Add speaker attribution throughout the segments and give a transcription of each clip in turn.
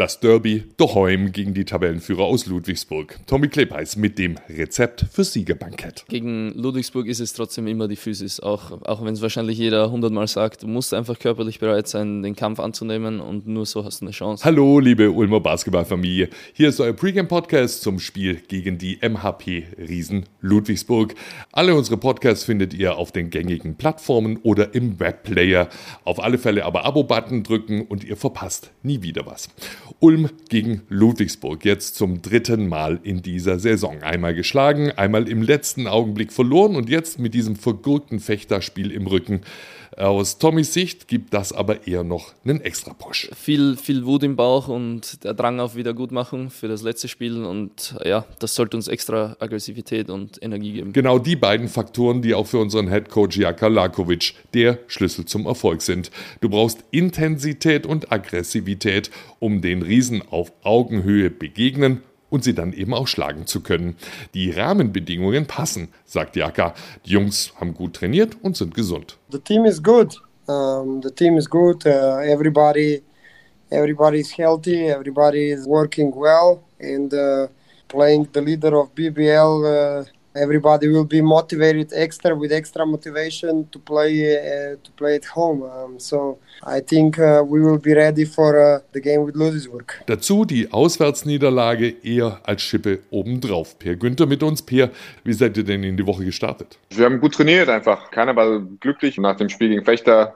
Speaker 1: Das Derby daheim gegen die Tabellenführer aus Ludwigsburg. Tommy Klepeis mit dem Rezept für Siegerbankett.
Speaker 2: Gegen Ludwigsburg ist es trotzdem immer die Physis, auch, auch wenn es wahrscheinlich jeder hundertmal sagt. Du musst einfach körperlich bereit sein, den Kampf anzunehmen und nur so hast du eine Chance.
Speaker 1: Hallo, liebe Ulmer Basketballfamilie. Hier ist euer Pre-Game-Podcast zum Spiel gegen die MHP Riesen Ludwigsburg. Alle unsere Podcasts findet ihr auf den gängigen Plattformen oder im Webplayer. Auf alle Fälle aber Abo-Button drücken und ihr verpasst nie wieder was. Ulm gegen Ludwigsburg, jetzt zum dritten Mal in dieser Saison. Einmal geschlagen, einmal im letzten Augenblick verloren und jetzt mit diesem vergurkten Fechterspiel im Rücken aus Tommys Sicht gibt das aber eher noch einen extra Push.
Speaker 2: Viel, viel Wut im Bauch und der Drang auf Wiedergutmachung für das letzte Spiel und ja, das sollte uns extra Aggressivität und Energie geben.
Speaker 1: Genau die beiden Faktoren, die auch für unseren Headcoach Jaka Lakovic der Schlüssel zum Erfolg sind. Du brauchst Intensität und Aggressivität, um den Riesen auf Augenhöhe begegnen und sie dann eben auch schlagen zu können. Die Rahmenbedingungen passen, sagt Jaka. Die Jungs haben gut trainiert und sind gesund.
Speaker 3: The team is good. Um, the team is good. Uh, everybody, everybody is healthy. Everybody is working well and uh, playing the leader of BBL. Uh, everybody will be motivated extra with extra motivation to play uh, to play at home. Um, so I think uh, we will be ready for uh, the game with Ludwigsburg.
Speaker 1: Dazu die Auswärtsniederlage eher als Schippe obendrauf. Per Günther mit uns. Per, wie seid ihr denn in die Woche gestartet?
Speaker 4: Wir haben gut trainiert einfach. Keiner war glücklich nach dem Spiel gegen Fechter.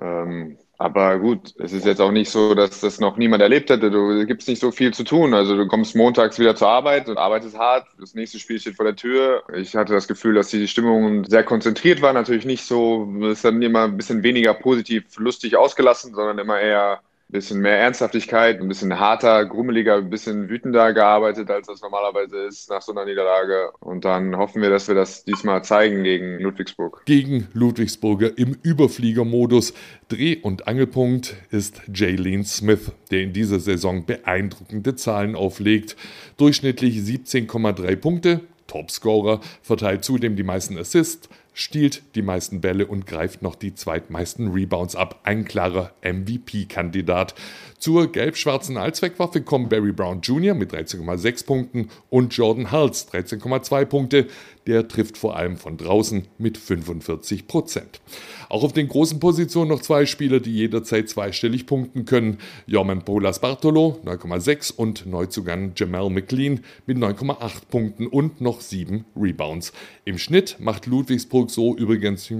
Speaker 4: Ähm, aber gut, es ist jetzt auch nicht so, dass das noch niemand erlebt hätte. Du gibst nicht so viel zu tun. Also du kommst montags wieder zur Arbeit und arbeitest hart. Das nächste Spiel steht vor der Tür. Ich hatte das Gefühl, dass die Stimmung sehr konzentriert war. Natürlich nicht so, ist dann immer ein bisschen weniger positiv lustig ausgelassen, sondern immer eher bisschen mehr Ernsthaftigkeit, ein bisschen harter, grummeliger, ein bisschen wütender gearbeitet, als das normalerweise ist nach so einer Niederlage. Und dann hoffen wir, dass wir das diesmal zeigen gegen Ludwigsburg.
Speaker 1: Gegen Ludwigsburger im Überfliegermodus. Dreh- und Angelpunkt ist Jalen Smith, der in dieser Saison beeindruckende Zahlen auflegt. Durchschnittlich 17,3 Punkte, Topscorer, verteilt zudem die meisten Assists, stiehlt die meisten Bälle und greift noch die zweitmeisten Rebounds ab. Ein klarer MVP-Kandidat. Zur gelb-schwarzen Allzweckwaffe kommen Barry Brown Jr. mit 13,6 Punkten und Jordan Hulse 13,2 Punkte. Der trifft vor allem von draußen mit 45 Prozent. Auch auf den großen Positionen noch zwei Spieler, die jederzeit zweistellig punkten können. Jorman Polas Bartolo 9,6 und Neuzugang Jamal McLean mit 9,8 Punkten und noch 7 Rebounds. Im Schnitt macht Ludwigsburg so übrigens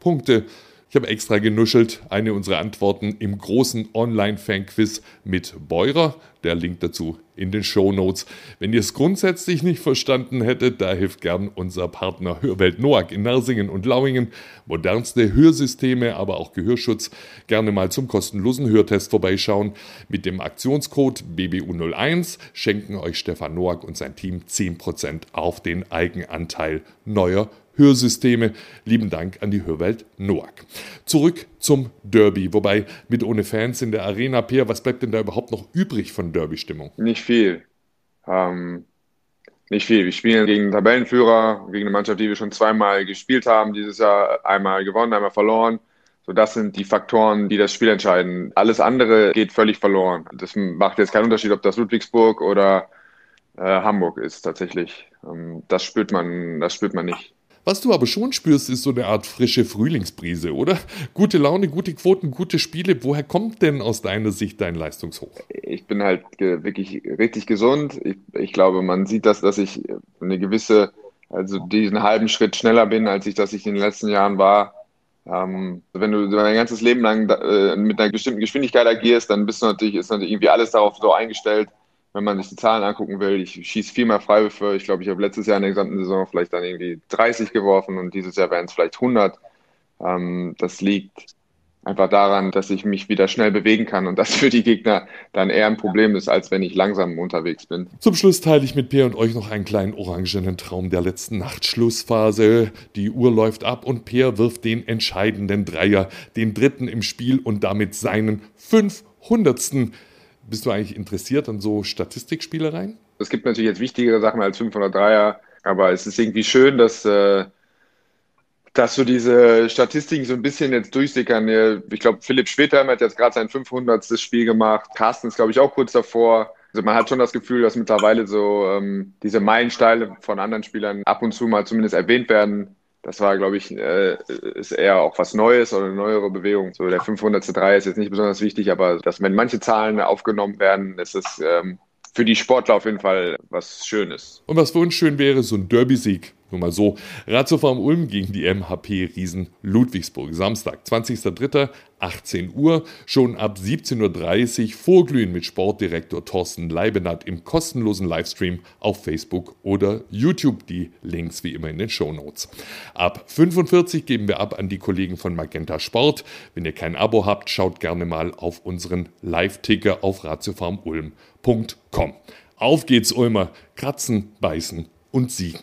Speaker 1: Punkte ich habe extra genuschelt, eine unserer Antworten im großen Online-Fan-Quiz mit Beurer. Der Link dazu in den Show Notes. Wenn ihr es grundsätzlich nicht verstanden hättet, da hilft gern unser Partner Hörwelt Noack in Nersingen und Lauingen. Modernste Hörsysteme, aber auch Gehörschutz. Gerne mal zum kostenlosen Hörtest vorbeischauen. Mit dem Aktionscode BBU01 schenken euch Stefan Noack und sein Team 10% auf den Eigenanteil neuer Hörsysteme. Lieben Dank an die Hörwelt Noack. Zurück zum Derby, wobei mit ohne Fans in der Arena, Peer, was bleibt denn da überhaupt noch übrig von Derby-Stimmung?
Speaker 4: Nicht viel. Ähm, nicht viel. Wir spielen gegen Tabellenführer, gegen eine Mannschaft, die wir schon zweimal gespielt haben, dieses Jahr einmal gewonnen, einmal verloren. So, das sind die Faktoren, die das Spiel entscheiden. Alles andere geht völlig verloren. Das macht jetzt keinen Unterschied, ob das Ludwigsburg oder äh, Hamburg ist tatsächlich. Ähm, das spürt man, das spürt man nicht.
Speaker 1: Was du aber schon spürst, ist so eine Art frische Frühlingsbrise, oder? Gute Laune, gute Quoten, gute Spiele. Woher kommt denn aus deiner Sicht dein Leistungshoch?
Speaker 4: Ich bin halt wirklich richtig gesund. Ich, ich glaube, man sieht das, dass ich eine gewisse, also diesen halben Schritt schneller bin, als ich das ich in den letzten Jahren war. Ähm, wenn du dein ganzes Leben lang äh, mit einer bestimmten Geschwindigkeit agierst, dann bist du natürlich, ist natürlich irgendwie alles darauf so eingestellt, wenn man sich die Zahlen angucken will, ich schieße viel mehr Freiwürfe. Ich glaube, ich habe letztes Jahr in der gesamten Saison vielleicht dann irgendwie 30 geworfen und dieses Jahr wären es vielleicht 100. Ähm, das liegt einfach daran, dass ich mich wieder schnell bewegen kann und das für die Gegner dann eher ein Problem ist, als wenn ich langsam unterwegs bin.
Speaker 1: Zum Schluss teile ich mit Peer und euch noch einen kleinen orangenen Traum der letzten Nachtschlussphase. Die Uhr läuft ab und Peer wirft den entscheidenden Dreier, den dritten im Spiel und damit seinen 500. Bist du eigentlich interessiert an so Statistikspielereien?
Speaker 4: Es gibt natürlich jetzt wichtigere Sachen als 503er, aber es ist irgendwie schön, dass, äh, dass so diese Statistiken so ein bisschen jetzt durchsickern. Ich glaube, Philipp Schwedheim hat jetzt gerade sein 500. Spiel gemacht. Carsten ist, glaube ich, auch kurz davor. Also man hat schon das Gefühl, dass mittlerweile so ähm, diese Meilensteine von anderen Spielern ab und zu mal zumindest erwähnt werden. Das war, glaube ich, äh, ist eher auch was Neues oder eine neuere Bewegung. So der 500. 3 ist jetzt nicht besonders wichtig, aber dass wenn manche Zahlen aufgenommen werden, ist es ähm, für die Sportler auf jeden Fall was Schönes.
Speaker 1: Und was für uns schön wäre, so ein Derby-Sieg nur mal so. Ratiofarm Ulm gegen die MHP Riesen Ludwigsburg. Samstag, 20.03., 18 Uhr. Schon ab 17.30 Uhr vorglühen mit Sportdirektor Thorsten Leibenhardt im kostenlosen Livestream auf Facebook oder YouTube. Die Links wie immer in den Show Notes. Ab 45 geben wir ab an die Kollegen von Magenta Sport. Wenn ihr kein Abo habt, schaut gerne mal auf unseren Live-Ticker auf ratiofarmulm.com. Auf geht's, Ulmer. Kratzen, beißen und siegen.